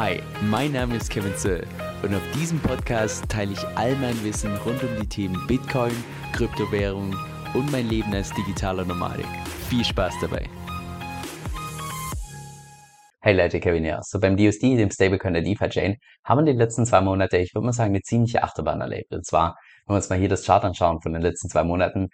Hi, mein Name ist Kevin Zöll und auf diesem Podcast teile ich all mein Wissen rund um die Themen Bitcoin, Kryptowährung und mein Leben als digitaler Nomadik. Viel Spaß dabei! Hey Leute, Kevin hier. So beim DUSD, dem Stablecoin der DeFi-Chain, haben wir die letzten zwei Monate, ich würde mal sagen, eine ziemliche Achterbahn erlebt. Und zwar, wenn wir uns mal hier das Chart anschauen von den letzten zwei Monaten,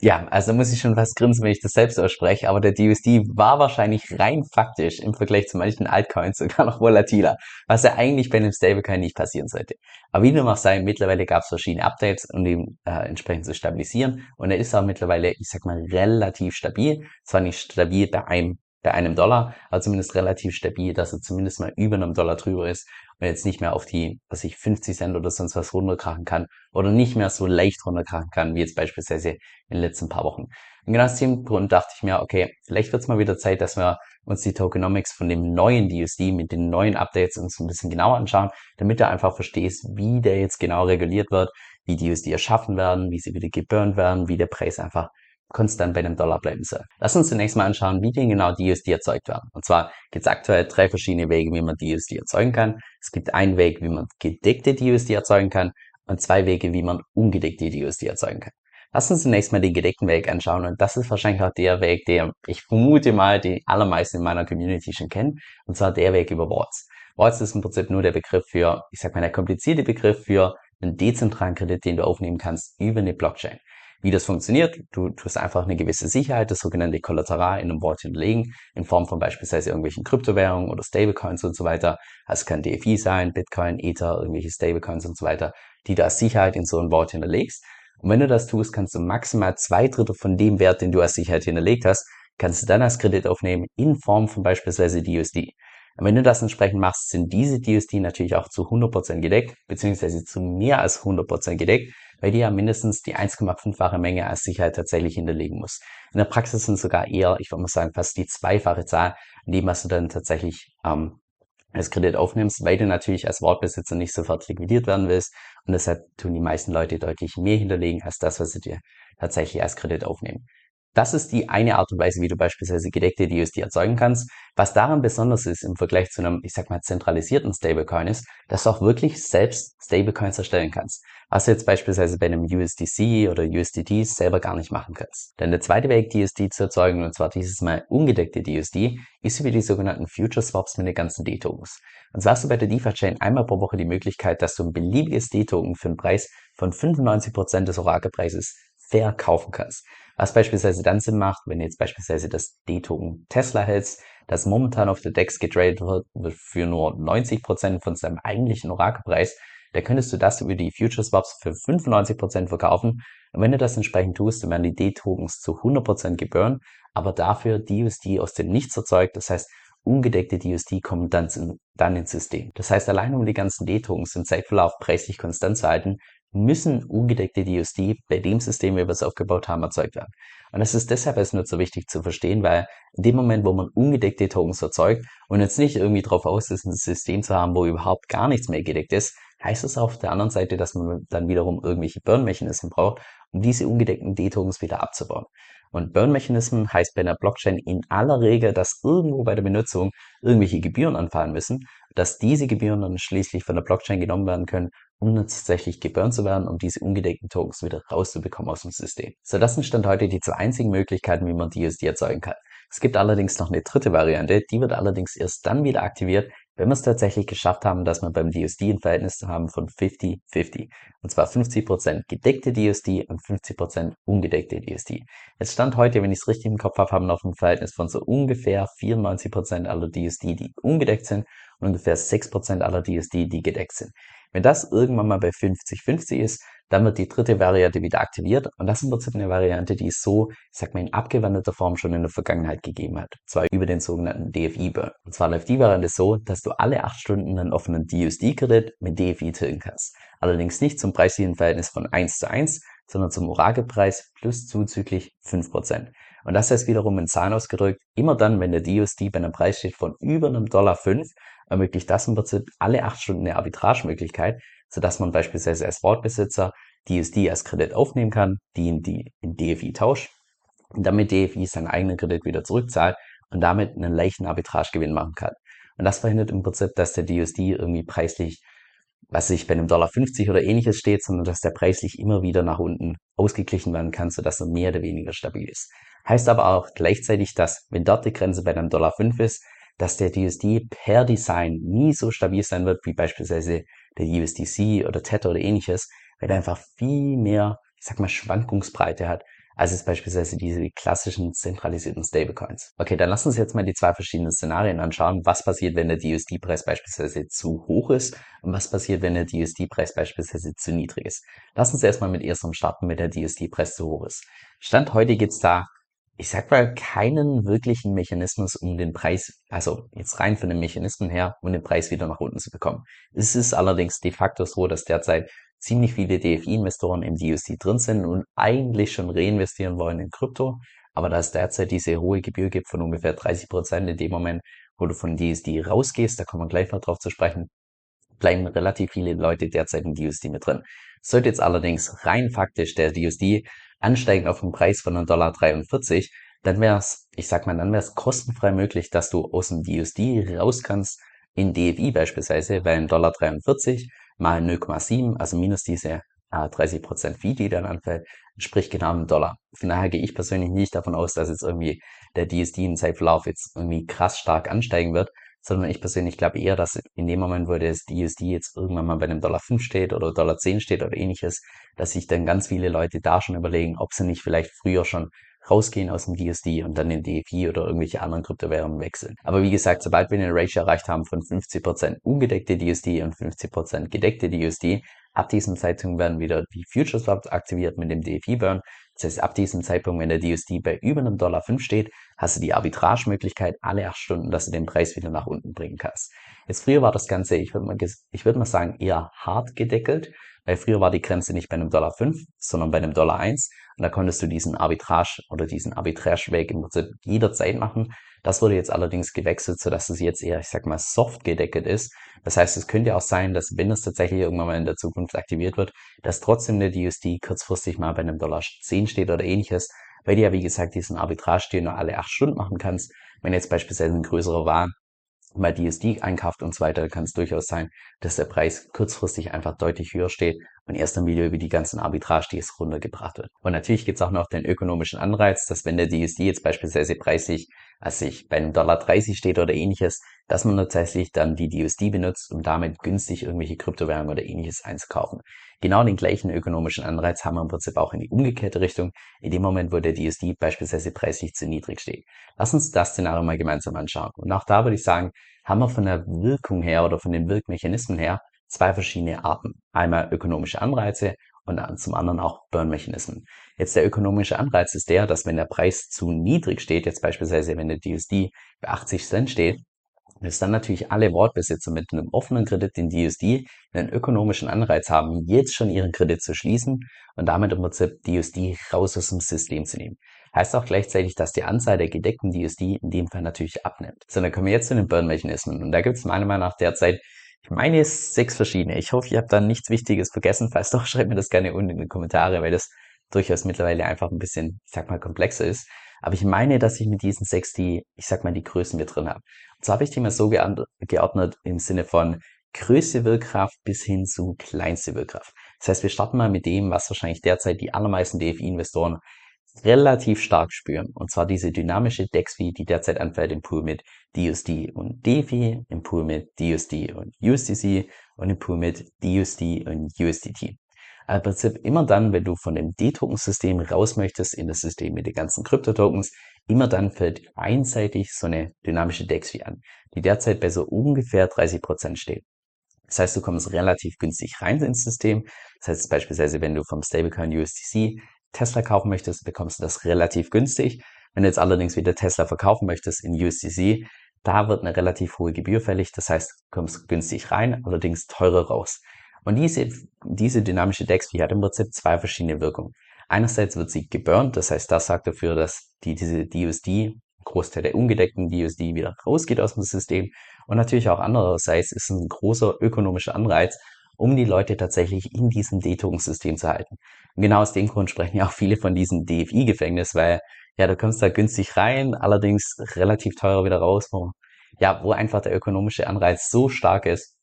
ja, also muss ich schon fast grinsen, wenn ich das selbst ausspreche, aber der DUSD war wahrscheinlich rein faktisch im Vergleich zu manchen Altcoins sogar noch volatiler, was ja eigentlich bei einem Stablecoin nicht passieren sollte. Aber wie dem auch sei, mittlerweile gab es verschiedene Updates, um ihn äh, entsprechend zu stabilisieren und er ist auch mittlerweile, ich sag mal, relativ stabil. Zwar nicht stabil bei einem bei einem Dollar, aber zumindest relativ stabil, dass er zumindest mal über einem Dollar drüber ist und jetzt nicht mehr auf die, was ich 50 Cent oder sonst was runterkrachen kann oder nicht mehr so leicht runterkrachen kann, wie jetzt beispielsweise in den letzten paar Wochen. Und genau aus dem Grund dachte ich mir, okay, vielleicht wird es mal wieder Zeit, dass wir uns die Tokenomics von dem neuen DUSD mit den neuen Updates uns ein bisschen genauer anschauen, damit du einfach verstehst, wie der jetzt genau reguliert wird, wie die USD erschaffen werden, wie sie wieder geburnt werden, wie der Preis einfach konstant bei einem Dollar bleiben soll. Lass uns zunächst mal anschauen, wie denn genau die USD erzeugt werden. Und zwar gibt es aktuell drei verschiedene Wege, wie man die USD erzeugen kann. Es gibt einen Weg, wie man gedeckte DUSD erzeugen kann und zwei Wege, wie man ungedeckte DUSD erzeugen kann. Lass uns zunächst mal den gedeckten Weg anschauen und das ist wahrscheinlich auch der Weg, der ich vermute mal die allermeisten in meiner Community schon kennen und zwar der Weg über Warts. Warts ist im Prinzip nur der Begriff für, ich sag mal, der komplizierte Begriff für einen dezentralen Kredit, den du aufnehmen kannst über eine Blockchain. Wie das funktioniert, du tust einfach eine gewisse Sicherheit, das sogenannte Kollateral in einem Wort hinterlegen, in Form von beispielsweise irgendwelchen Kryptowährungen oder Stablecoins und so weiter. Also kann DFI sein, Bitcoin, Ether, irgendwelche Stablecoins und so weiter, die du als Sicherheit in so ein Wort hinterlegst. Und wenn du das tust, kannst du maximal zwei Drittel von dem Wert, den du als Sicherheit hinterlegt hast, kannst du dann als Kredit aufnehmen in Form von beispielsweise DUSD. Und wenn du das entsprechend machst, sind diese DUSD natürlich auch zu 100% gedeckt, beziehungsweise zu mehr als 100% gedeckt, weil die ja mindestens die 1,5-fache Menge als Sicherheit tatsächlich hinterlegen muss. In der Praxis sind sogar eher, ich würde mal sagen, fast die zweifache Zahl, an dem, was du dann tatsächlich ähm, als Kredit aufnimmst, weil du natürlich als Wortbesitzer nicht sofort liquidiert werden willst. Und deshalb tun die meisten Leute deutlich mehr hinterlegen als das, was sie dir tatsächlich als Kredit aufnehmen. Das ist die eine Art und Weise, wie du beispielsweise gedeckte DUSD erzeugen kannst. Was daran besonders ist im Vergleich zu einem, ich sag mal, zentralisierten Stablecoin ist, dass du auch wirklich selbst Stablecoins erstellen kannst. Was du jetzt beispielsweise bei einem USDC oder USDT selber gar nicht machen kannst. Denn der zweite Weg, DUSD zu erzeugen, und zwar dieses Mal ungedeckte DUSD, ist über die sogenannten Future Swaps mit den ganzen D-Tokens. Und zwar hast du bei der DeFi-Chain einmal pro Woche die Möglichkeit, dass du ein beliebiges D-Token für einen Preis von 95% des Orakelpreises verkaufen kannst. Was beispielsweise dann Sinn macht, wenn du jetzt beispielsweise das D-Token Tesla hältst, das momentan auf der DEX getradet wird für nur 90% von seinem eigentlichen Orakelpreis, da könntest du das über die Future Swaps für 95% verkaufen. Und wenn du das entsprechend tust, dann werden die D-Tokens zu 100% geburnt, aber dafür DUSD aus dem Nichts erzeugt. Das heißt, ungedeckte DUSD kommen dann, dann ins System. Das heißt, allein um die ganzen D-Tokens im Zeitverlauf preislich konstant zu halten, müssen ungedeckte DUSD bei dem System, wie wir es aufgebaut haben, erzeugt werden. Und das ist deshalb erst nur so wichtig zu verstehen, weil in dem Moment, wo man ungedeckte Tokens erzeugt und jetzt nicht irgendwie darauf aus ist, ein System zu haben, wo überhaupt gar nichts mehr gedeckt ist, heißt es auf der anderen Seite, dass man dann wiederum irgendwelche Burn-Mechanismen braucht, um diese ungedeckten D-Tokens wieder abzubauen. Und Burn-Mechanismen heißt bei einer Blockchain in aller Regel, dass irgendwo bei der Benutzung irgendwelche Gebühren anfallen müssen, dass diese Gebühren dann schließlich von der Blockchain genommen werden können, um dann tatsächlich geburnt zu werden, um diese ungedeckten Tokens wieder rauszubekommen aus dem System. So, das sind Stand heute die zwei einzigen Möglichkeiten, wie man DSD erzeugen kann. Es gibt allerdings noch eine dritte Variante, die wird allerdings erst dann wieder aktiviert, wenn wir es tatsächlich geschafft haben, dass wir beim DSD ein Verhältnis haben von 50-50. Und zwar 50% gedeckte DSD und 50% ungedeckte DSD. Jetzt stand heute, wenn ich es richtig im Kopf habe, haben wir noch ein Verhältnis von so ungefähr 94% aller DSD, die ungedeckt sind und ungefähr 6% aller DSD, die gedeckt sind. Wenn das irgendwann mal bei 50-50 ist, dann wird die dritte Variante wieder aktiviert und das ist im Prinzip eine Variante, die es so, ich sag mal, in abgewandelter Form schon in der Vergangenheit gegeben hat. Und zwar über den sogenannten DFI-Burn. Und zwar läuft die Variante so, dass du alle acht Stunden einen offenen DUSD-Kredit mit DFI tilgen kannst. Allerdings nicht zum preislichen Verhältnis von 1 zu 1, sondern zum Orakelpreis plus zuzüglich 5%. Und das heißt wiederum in Zahlen ausgedrückt, immer dann, wenn der DUSD bei einem Preis steht von über einem Dollar 5, ermöglicht das im Prinzip alle acht Stunden eine Arbitragemöglichkeit, sodass man beispielsweise als Wortbesitzer DSD als Kredit aufnehmen kann, die in, die in DFI tauscht und damit DFI seinen eigenen Kredit wieder zurückzahlt und damit einen leichten Arbitragegewinn machen kann. Und das verhindert im Prinzip, dass der DUSD irgendwie preislich, was sich bei einem Dollar 50 oder ähnliches steht, sondern dass der preislich immer wieder nach unten ausgeglichen werden kann, sodass er mehr oder weniger stabil ist. Heißt aber auch gleichzeitig, dass wenn dort die Grenze bei einem Dollar 5 ist, dass der DUSD per Design nie so stabil sein wird wie beispielsweise der USDC oder Tether oder ähnliches, weil er einfach viel mehr, ich sag mal, Schwankungsbreite hat als es beispielsweise diese klassischen zentralisierten Stablecoins. Okay, dann lass uns jetzt mal die zwei verschiedenen Szenarien anschauen. Was passiert, wenn der DUSD-Preis beispielsweise zu hoch ist und was passiert, wenn der DUSD-Preis beispielsweise zu niedrig ist. Lass uns erstmal mit ersterem starten, wenn der DUSD-Preis zu hoch ist. Stand heute gibt's da ich sag mal, keinen wirklichen Mechanismus, um den Preis, also jetzt rein von den Mechanismen her, um den Preis wieder nach unten zu bekommen. Es ist allerdings de facto so, dass derzeit ziemlich viele DFI-Investoren im DUSD drin sind und eigentlich schon reinvestieren wollen in Krypto. Aber da es derzeit diese hohe Gebühr gibt von ungefähr 30 Prozent in dem Moment, wo du von DUSD rausgehst, da kommen wir gleich noch drauf zu sprechen, bleiben relativ viele Leute derzeit im DUSD mit drin. Sollte jetzt allerdings rein faktisch der DUSD ansteigen auf einen Preis von 1,43 Dollar, dann wäre es, ich sag mal, dann wäre es kostenfrei möglich, dass du aus dem DUSD raus kannst in DFI beispielsweise, weil 1,43 Dollar mal 0,7, also minus diese äh, 30% Fee, die dann anfällt, entspricht genau einem Dollar. Von daher gehe ich persönlich nicht davon aus, dass jetzt irgendwie der DSD im Zeitverlauf jetzt irgendwie krass stark ansteigen wird, sondern ich persönlich glaube eher, dass in dem Moment, wo das DSD jetzt irgendwann mal bei einem Dollar 5 steht oder Dollar 10 steht oder ähnliches, dass sich dann ganz viele Leute da schon überlegen, ob sie nicht vielleicht früher schon rausgehen aus dem DSD und dann in DFI oder irgendwelche anderen Kryptowährungen wechseln. Aber wie gesagt, sobald wir eine Ratio erreicht haben von 50% ungedeckte DSD und 50% gedeckte DSD, ab diesem Zeitpunkt werden wieder die Future Swaps aktiviert mit dem DFI Burn. Das heißt, ab diesem Zeitpunkt, wenn der DSD bei über einem Dollar 5 steht, hast du die Arbitragemöglichkeit alle acht Stunden, dass du den Preis wieder nach unten bringen kannst. Jetzt früher war das Ganze, ich würde mal, ich würde mal sagen, eher hart gedeckelt, weil früher war die Grenze nicht bei einem Dollar 5, sondern bei einem Dollar 1 und da konntest du diesen Arbitrage oder diesen Arbitrageweg im Prinzip jederzeit machen. Das wurde jetzt allerdings gewechselt, sodass es jetzt eher, ich sag mal, soft gedeckelt ist. Das heißt, es könnte auch sein, dass wenn es tatsächlich irgendwann mal in der Zukunft aktiviert wird, dass trotzdem der DUSD kurzfristig mal bei einem Dollar 10 steht oder ähnliches, weil du ja, wie gesagt, diesen Arbitrage, den nur alle acht Stunden machen kannst. Wenn jetzt beispielsweise ein größerer Waren mal DSD einkauft und so weiter, kann es durchaus sein, dass der Preis kurzfristig einfach deutlich höher steht und erst dann wieder über die ganzen Arbitrage, die es runtergebracht wird. Und natürlich gibt es auch noch den ökonomischen Anreiz, dass wenn der DSD jetzt beispielsweise preislich, als sich bei einem Dollar 30 steht oder ähnliches, dass man tatsächlich dann die DSD benutzt, um damit günstig irgendwelche Kryptowährungen oder ähnliches einzukaufen. Genau den gleichen ökonomischen Anreiz haben wir im Prinzip auch in die umgekehrte Richtung, in dem Moment, wo der DSD beispielsweise preislich zu niedrig steht. Lass uns das Szenario mal gemeinsam anschauen. Und auch da würde ich sagen, haben wir von der Wirkung her oder von den Wirkmechanismen her zwei verschiedene Arten. Einmal ökonomische Anreize und zum anderen auch Burn-Mechanismen. Jetzt der ökonomische Anreiz ist der, dass wenn der Preis zu niedrig steht, jetzt beispielsweise wenn der DSD bei 80 Cent steht, dass dann natürlich alle Wortbesitzer mit einem offenen Kredit in DSD einen ökonomischen Anreiz haben, jetzt schon ihren Kredit zu schließen und damit im Prinzip DSD raus aus dem System zu nehmen. Heißt auch gleichzeitig, dass die Anzahl der gedeckten DSD in dem Fall natürlich abnimmt. So, dann kommen wir jetzt zu den Burn-Mechanismen. Und da gibt es meiner Meinung nach derzeit ich meine sechs verschiedene. Ich hoffe, ihr habt da nichts Wichtiges vergessen. Falls doch, schreibt mir das gerne unten in die Kommentare, weil das durchaus mittlerweile einfach ein bisschen, ich sag mal, komplexer ist. Aber ich meine, dass ich mit diesen sechs die, ich sag mal, die Größen mit drin habe. Und so habe ich die mal so geordnet im Sinne von größte Wirkkraft bis hin zu kleinste Wirkkraft. Das heißt, wir starten mal mit dem, was wahrscheinlich derzeit die allermeisten DFI-Investoren relativ stark spüren. Und zwar diese dynamische DEX-Fee, die derzeit anfällt im Pool mit DUSD und DeFi, im Pool mit DUSD und USDC und im Pool mit DUSD und USDT. Also Im Prinzip immer dann, wenn du von dem D-Token-System raus möchtest in das System mit den ganzen Krypto-Tokens, immer dann fällt einseitig so eine dynamische DEX-Fee an, die derzeit bei so ungefähr 30 Prozent steht. Das heißt, du kommst relativ günstig rein ins System. Das heißt beispielsweise, wenn du vom Stablecoin USDC Tesla kaufen möchtest, bekommst du das relativ günstig. Wenn du jetzt allerdings wieder Tesla verkaufen möchtest in USDC, da wird eine relativ hohe Gebühr fällig. Das heißt, du kommst günstig rein, allerdings teurer raus. Und diese, diese dynamische DEX-Fee hat im Prinzip zwei verschiedene Wirkungen. Einerseits wird sie geburnt, das heißt, das sagt dafür, dass die, diese DUSD, Großteil der ungedeckten DUSD wieder rausgeht aus dem System. Und natürlich auch andererseits ist ein großer ökonomischer Anreiz, um die Leute tatsächlich in diesem D-Token-System zu halten. Und genau aus dem Grund sprechen ja auch viele von diesem DFI-Gefängnis, weil ja, du kommst da günstig rein, allerdings relativ teuer wieder raus, wo ja, wo einfach der ökonomische Anreiz so stark ist,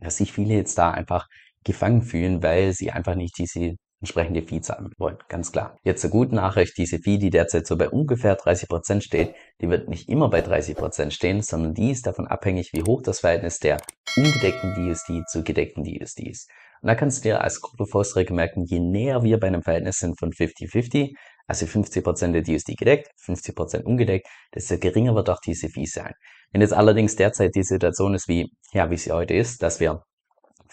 dass sich viele jetzt da einfach gefangen fühlen, weil sie einfach nicht diese entsprechende Fee zahlen wollen, ganz klar. Jetzt eine gute Nachricht, diese Fee, die derzeit so bei ungefähr 30 Prozent steht, die wird nicht immer bei 30 Prozent stehen, sondern die ist davon abhängig, wie hoch das Verhältnis der ungedeckten DUSD zu gedeckten DUSD ist. Und da kannst du dir als Gruppe Faustregel merken, je näher wir bei einem Verhältnis sind von 50-50, also 50% der DUSD gedeckt, 50% ungedeckt, desto geringer wird auch diese Fee sein. Wenn jetzt allerdings derzeit die Situation ist, wie, ja, wie sie heute ist, dass wir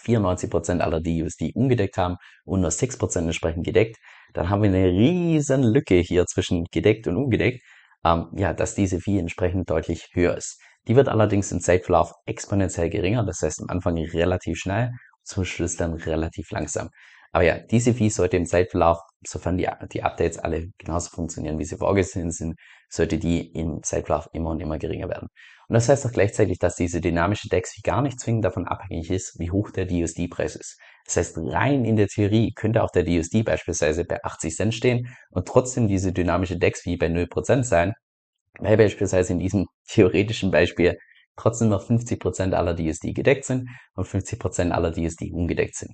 94% aller DUs, die ungedeckt haben und nur 6% entsprechend gedeckt, dann haben wir eine riesen Lücke hier zwischen gedeckt und ungedeckt, ähm, ja, dass diese Fee entsprechend deutlich höher ist. Die wird allerdings im Zeitverlauf exponentiell geringer, das heißt am Anfang relativ schnell, zum Schluss dann relativ langsam. Aber ja, diese Fee sollte im Zeitverlauf, sofern die, die Updates alle genauso funktionieren, wie sie vorgesehen sind, sollte die im Zeitverlauf immer und immer geringer werden. Und das heißt auch gleichzeitig, dass diese dynamische DEX gar nicht zwingend davon abhängig ist, wie hoch der DUSD-Preis ist. Das heißt, rein in der Theorie könnte auch der DUSD beispielsweise bei 80 Cent stehen und trotzdem diese dynamische DEX wie bei 0% sein, weil beispielsweise in diesem theoretischen Beispiel trotzdem noch 50% aller DUSD gedeckt sind und 50% aller DUSD ungedeckt sind.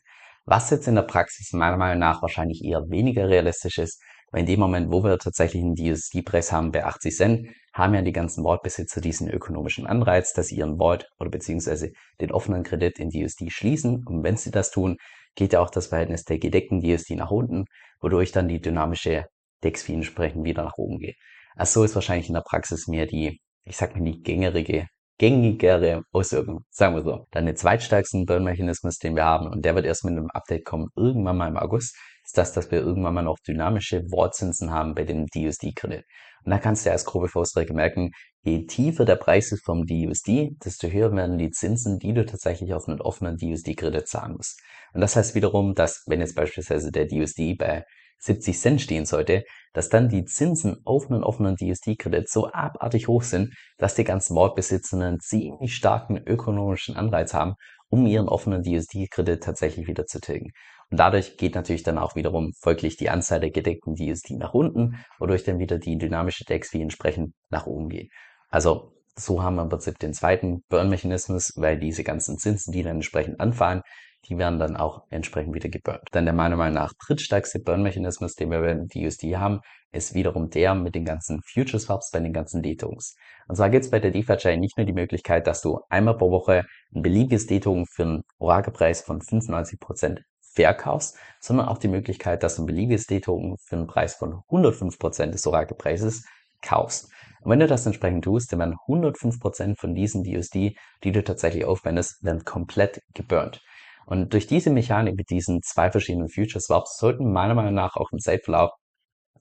Was jetzt in der Praxis meiner Meinung nach wahrscheinlich eher weniger realistisch ist, weil in dem Moment, wo wir tatsächlich einen DSD-Preis haben bei 80 Cent, haben ja die ganzen Vault-Besitzer diesen ökonomischen Anreiz, dass sie ihren Vault oder beziehungsweise den offenen Kredit in DSD schließen. Und wenn sie das tun, geht ja auch das Verhältnis der gedeckten DSD nach unten, wodurch dann die dynamische DEX-Fee entsprechend wieder nach oben geht. Also so ist wahrscheinlich in der Praxis mehr die, ich sag mal, die gängige gängigere Auswirkungen, sagen wir so. Dann den zweitstärksten Burn-Mechanismus, den wir haben, und der wird erst mit einem Update kommen, irgendwann mal im August, ist das, dass wir irgendwann mal noch dynamische Wortzinsen haben bei dem DUSD-Kredit. Und da kannst du als grobe Faustregel merken, je tiefer der Preis ist vom DUSD, desto höher werden die Zinsen, die du tatsächlich auf einen offenen DUSD-Kredit zahlen musst. Und das heißt wiederum, dass wenn jetzt beispielsweise der DUSD bei 70 Cent stehen sollte, dass dann die Zinsen auf einen offenen DSD-Kredit so abartig hoch sind, dass die ganzen Mordbesitzer einen ziemlich starken ökonomischen Anreiz haben, um ihren offenen DSD-Kredit tatsächlich wieder zu tilgen. Und dadurch geht natürlich dann auch wiederum folglich die Anzahl der gedeckten DSD nach unten, wodurch dann wieder die dynamische DEX wie entsprechend nach oben geht. Also so haben wir im Prinzip den zweiten Burn-Mechanismus, weil diese ganzen Zinsen, die dann entsprechend anfallen, die werden dann auch entsprechend wieder geburnt. Dann der meiner Meinung nach drittstärkste Burn-Mechanismus, den wir bei DUSD haben, ist wiederum der mit den ganzen Future Swaps bei den ganzen D-Tokens. Und zwar gibt es bei der DeFi-Chain nicht nur die Möglichkeit, dass du einmal pro Woche ein beliebiges D-Token für einen Orakelpreis von 95% verkaufst, sondern auch die Möglichkeit, dass du ein beliebiges D-Token für einen Preis von 105% des Orakelpreises kaufst. Und wenn du das entsprechend tust, dann werden 105% von diesen DUSD, die du tatsächlich aufwendest, werden komplett geburnt. Und durch diese Mechanik mit diesen zwei verschiedenen Future Swaps sollten meiner Meinung nach auch im Zeitverlauf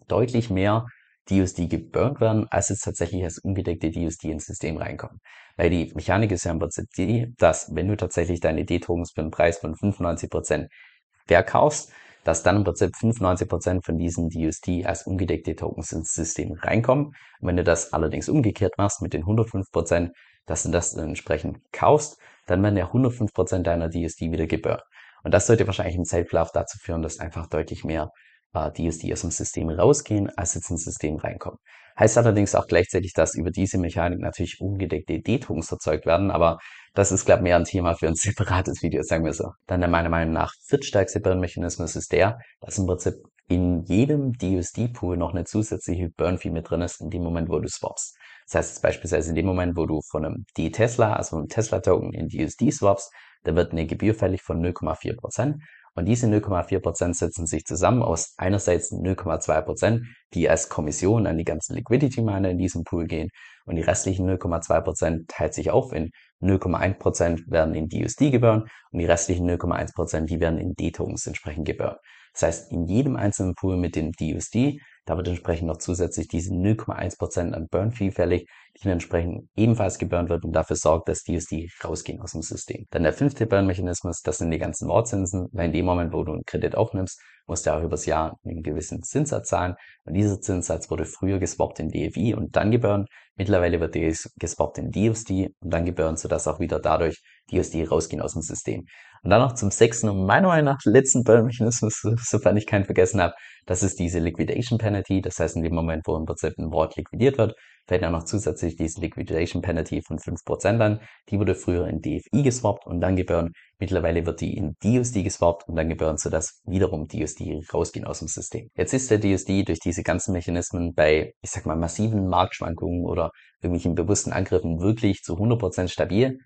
deutlich mehr DUSD geburnt werden, als jetzt tatsächlich als ungedeckte DUSD ins System reinkommen. Weil die Mechanik ist ja im Prinzip die, dass wenn du tatsächlich deine D-Tokens für einen Preis von 95% verkaufst, dass dann im Prinzip 95% von diesen DUSD als ungedeckte Tokens ins System reinkommen. Und wenn du das allerdings umgekehrt machst mit den 105%, dass du das entsprechend kaufst, dann werden ja 105% deiner DSD wieder geburnt. Und das sollte wahrscheinlich im Zeitverlauf dazu führen, dass einfach deutlich mehr äh, DSD aus dem System rausgehen, als jetzt ins System reinkommen. Heißt allerdings auch gleichzeitig, dass über diese Mechanik natürlich ungedeckte D-Tokens erzeugt werden, aber das ist, glaube ich, mehr ein Thema für ein separates Video, sagen wir so. Dann der meiner Meinung nach viertstärkste Burn-Mechanismus ist der, dass im Prinzip in jedem DUSD-Pool noch eine zusätzliche Burn-Fee mit drin ist, in dem Moment, wo du swapst. Das heißt beispielsweise in dem Moment, wo du von einem D-Tesla, also einem Tesla-Token in DUSD swapst, da wird eine Gebühr fällig von 0,4%. Und diese 0,4% setzen sich zusammen aus einerseits 0,2%, die als Kommission an die ganzen Liquidity-Miner in diesem Pool gehen. Und die restlichen 0,2% teilt sich auf in 0,1% werden in DUSD geburnt und die restlichen 0,1% die werden in D-Tokens entsprechend geburnt. Das heißt, in jedem einzelnen Pool mit dem DUSD da wird entsprechend noch zusätzlich diese 0,1% an Burn Fee fällig, die dann entsprechend ebenfalls geburnt wird und dafür sorgt, dass die USD rausgehen aus dem System. Dann der fünfte Burn-Mechanismus, das sind die ganzen Wortzinsen, weil in dem Moment, wo du einen Kredit aufnimmst, musst du auch übers Jahr einen gewissen Zinssatz zahlen. Und dieser Zinssatz wurde früher geswappt in DFI und dann geburnt. Mittlerweile wird der geswappt in DUSD und dann geburnt, sodass auch wieder dadurch DUSD rausgehen aus dem System. Und dann noch zum sechsten und meiner Meinung nach letzten Burn-Mechanismus, sofern ich keinen vergessen habe, das ist diese Liquidation Penalty. Das heißt, in dem Moment, wo im Prinzip ein Wort liquidiert wird, fällt ja noch zusätzlich diese Liquidation Penalty von 5% an. Die wurde früher in DFI geswappt und dann gebühren. Mittlerweile wird die in DUSD geswappt und dann gebühren, sodass wiederum DUSD rausgehen aus dem System. Jetzt ist der DUSD durch diese ganzen Mechanismen bei, ich sag mal, massiven Marktschwankungen oder irgendwelchen bewussten Angriffen wirklich zu 100% stabil.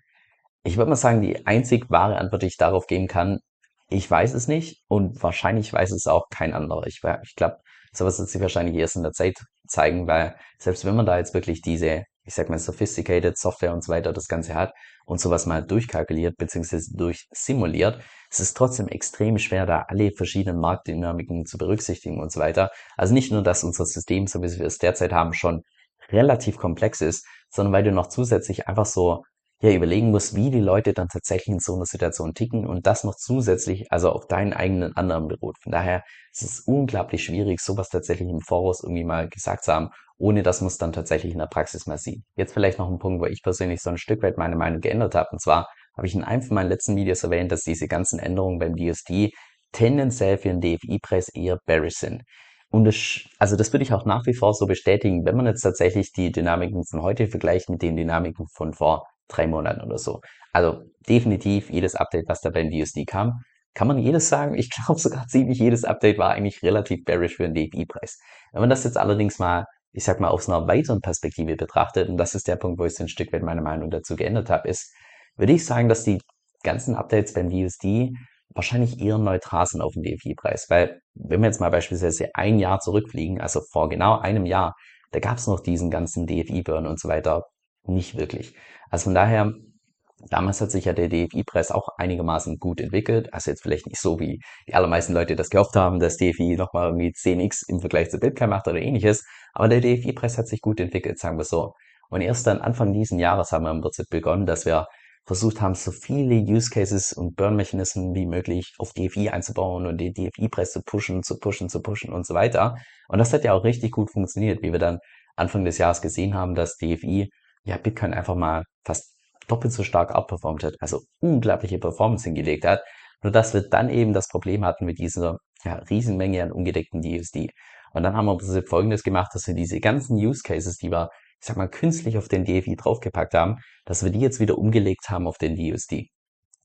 Ich würde mal sagen, die einzig wahre Antwort, die ich darauf geben kann, ich weiß es nicht und wahrscheinlich weiß es auch kein anderer. Ich, ich glaube, sowas wird sich wahrscheinlich erst in der Zeit zeigen, weil selbst wenn man da jetzt wirklich diese, ich sag mal, sophisticated Software und so weiter das Ganze hat und sowas mal durchkalkuliert bzw. durchsimuliert, es ist trotzdem extrem schwer, da alle verschiedenen Marktdynamiken zu berücksichtigen und so weiter. Also nicht nur, dass unser System, so wie wir es derzeit haben, schon relativ komplex ist, sondern weil du noch zusätzlich einfach so ja überlegen musst, wie die Leute dann tatsächlich in so einer Situation ticken und das noch zusätzlich, also auf deinen eigenen anderen beruht. Von daher ist es unglaublich schwierig, sowas tatsächlich im Voraus irgendwie mal gesagt zu haben, ohne dass man es dann tatsächlich in der Praxis mal sieht. Jetzt vielleicht noch ein Punkt, wo ich persönlich so ein Stück weit meine Meinung geändert habe. Und zwar habe ich in einem von meinen letzten Videos erwähnt, dass diese ganzen Änderungen beim DSD tendenziell für den DFI-Preis eher bearish sind. Und das, also das würde ich auch nach wie vor so bestätigen, wenn man jetzt tatsächlich die Dynamiken von heute vergleicht mit den Dynamiken von vor drei Monaten oder so. Also definitiv jedes Update, was da beim DSD kam, kann man jedes sagen. Ich glaube sogar ziemlich jedes Update war eigentlich relativ bearish für den DFI-Preis. Wenn man das jetzt allerdings mal, ich sag mal, aus einer weiteren Perspektive betrachtet, und das ist der Punkt, wo ich so ein Stück weit meine Meinung dazu geändert habe, ist, würde ich sagen, dass die ganzen Updates beim DSD wahrscheinlich eher neutral sind auf den DFI-Preis. Weil, wenn wir jetzt mal beispielsweise ein Jahr zurückfliegen, also vor genau einem Jahr, da gab es noch diesen ganzen DFI-Burn und so weiter nicht wirklich. Also von daher, damals hat sich ja der DFI-Preis auch einigermaßen gut entwickelt. Also jetzt vielleicht nicht so, wie die allermeisten Leute das gehofft haben, dass DFI nochmal irgendwie 10x im Vergleich zu Bitcoin macht oder ähnliches. Aber der DFI-Preis hat sich gut entwickelt, sagen wir so. Und erst dann Anfang diesen Jahres haben wir im Prinzip begonnen, dass wir versucht haben, so viele Use Cases und Burn-Mechanismen wie möglich auf DFI einzubauen und den DFI-Preis zu pushen, zu pushen, zu pushen und so weiter. Und das hat ja auch richtig gut funktioniert, wie wir dann Anfang des Jahres gesehen haben, dass DFI ja Bitcoin einfach mal fast doppelt so stark outperformt hat, also unglaubliche Performance hingelegt hat. Nur dass wir dann eben das Problem hatten mit dieser ja, Riesenmenge an ungedeckten DUSD. Und dann haben wir im Folgendes gemacht, dass wir diese ganzen Use Cases, die wir, ich sag mal, künstlich auf den DFI draufgepackt haben, dass wir die jetzt wieder umgelegt haben auf den DUSD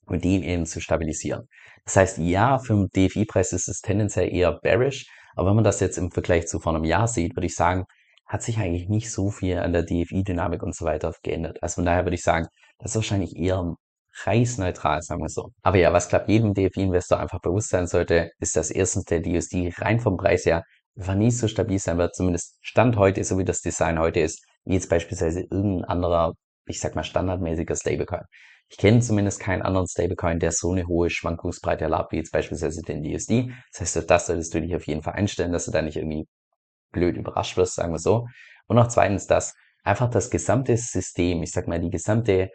und den eben zu stabilisieren. Das heißt, ja, für den DFI-Preis ist es tendenziell eher bearish, aber wenn man das jetzt im Vergleich zu vor einem Jahr sieht, würde ich sagen, hat sich eigentlich nicht so viel an der DFI-Dynamik und so weiter geändert. Also von daher würde ich sagen, das ist wahrscheinlich eher preisneutral, sagen wir so. Aber ja, was glaube jedem DFI-Investor einfach bewusst sein sollte, ist, dass erstens der DUSD rein vom Preis her einfach nie so stabil sein wird, zumindest Stand heute, so wie das Design heute ist, wie jetzt beispielsweise irgendein anderer, ich sag mal, standardmäßiger Stablecoin. Ich kenne zumindest keinen anderen Stablecoin, der so eine hohe Schwankungsbreite erlaubt, wie jetzt beispielsweise den DSD. Das heißt, das solltest du dich auf jeden Fall einstellen, dass du da nicht irgendwie blöd überrascht wirst, sagen wir so. Und auch zweitens, dass einfach das gesamte System, ich sag mal, die gesamte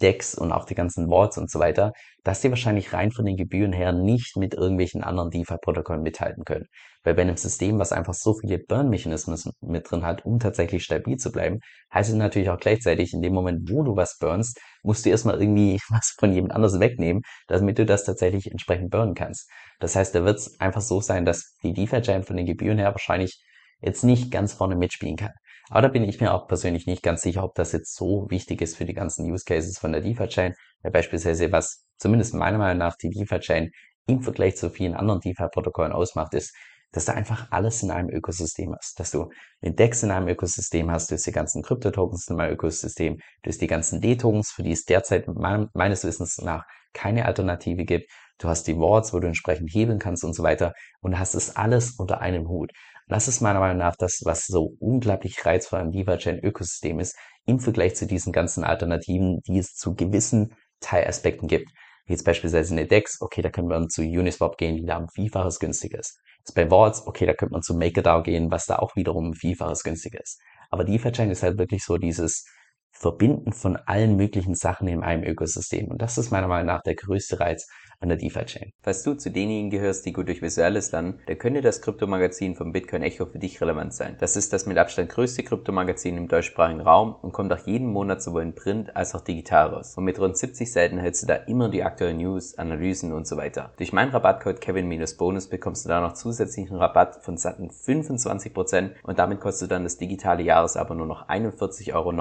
Decks und auch die ganzen Vaults und so weiter, dass die wahrscheinlich rein von den Gebühren her nicht mit irgendwelchen anderen DeFi-Protokollen mithalten können. Weil bei einem System, was einfach so viele Burn-Mechanismen mit drin hat, um tatsächlich stabil zu bleiben, heißt es natürlich auch gleichzeitig, in dem Moment, wo du was burnst, musst du erstmal irgendwie was von jemand anders wegnehmen, damit du das tatsächlich entsprechend burnen kannst. Das heißt, da wird es einfach so sein, dass die DeFi-Chain von den Gebühren her wahrscheinlich jetzt nicht ganz vorne mitspielen kann. Aber da bin ich mir auch persönlich nicht ganz sicher, ob das jetzt so wichtig ist für die ganzen Use Cases von der DeFi-Chain, weil beispielsweise was zumindest meiner Meinung nach die DeFi-Chain im Vergleich zu vielen anderen DeFi-Protokollen ausmacht, ist, dass du einfach alles in einem Ökosystem hast. Dass du den DEX in einem Ökosystem hast, du hast die ganzen Krypto-Tokens in einem Ökosystem, du hast die ganzen D-Tokens, für die es derzeit meines Wissens nach keine Alternative gibt. Du hast die Wards, wo du entsprechend hebeln kannst und so weiter. Und hast es alles unter einem Hut. Das ist meiner Meinung nach das, was so unglaublich reizvoll am DeFi-Chain-Ökosystem ist, im Vergleich zu diesen ganzen Alternativen, die es zu gewissen Teilaspekten gibt. Jetzt beispielsweise eine DEX, okay, da können wir zu Uniswap gehen, die da um Vielfaches günstiger ist. Jetzt bei Vaults, okay, da könnte man zu MakerDAO gehen, was da auch wiederum um Vielfaches günstiger ist. Aber DeFi-Chain ist halt wirklich so dieses Verbinden von allen möglichen Sachen in einem Ökosystem. Und das ist meiner Meinung nach der größte Reiz von der DeFi-Chain. Falls du zu denjenigen gehörst, die gut durch Visuelles lernen, dann könnte das Kryptomagazin vom Bitcoin Echo für dich relevant sein. Das ist das mit Abstand größte Kryptomagazin im deutschsprachigen Raum und kommt auch jeden Monat sowohl in Print als auch digital raus. Und mit rund 70 Seiten hältst du da immer die aktuellen News, Analysen und so weiter. Durch meinen Rabattcode Kevin-Bonus bekommst du da noch zusätzlichen Rabatt von satten 25% und damit kostet dann das digitale Jahresabo nur noch 41,99 Euro.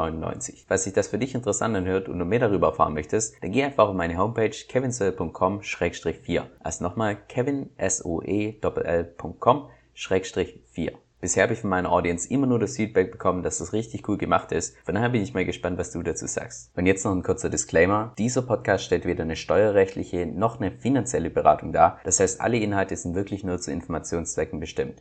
Falls sich das für dich interessant anhört und du mehr darüber erfahren möchtest, dann geh einfach auf meine Homepage kevinsoe.com-4. Also nochmal kevinsoe.com-4. Bisher habe ich von meiner Audience immer nur das Feedback bekommen, dass das richtig cool gemacht ist. Von daher bin ich mal gespannt, was du dazu sagst. Und jetzt noch ein kurzer Disclaimer. Dieser Podcast stellt weder eine steuerrechtliche noch eine finanzielle Beratung dar. Das heißt, alle Inhalte sind wirklich nur zu Informationszwecken bestimmt.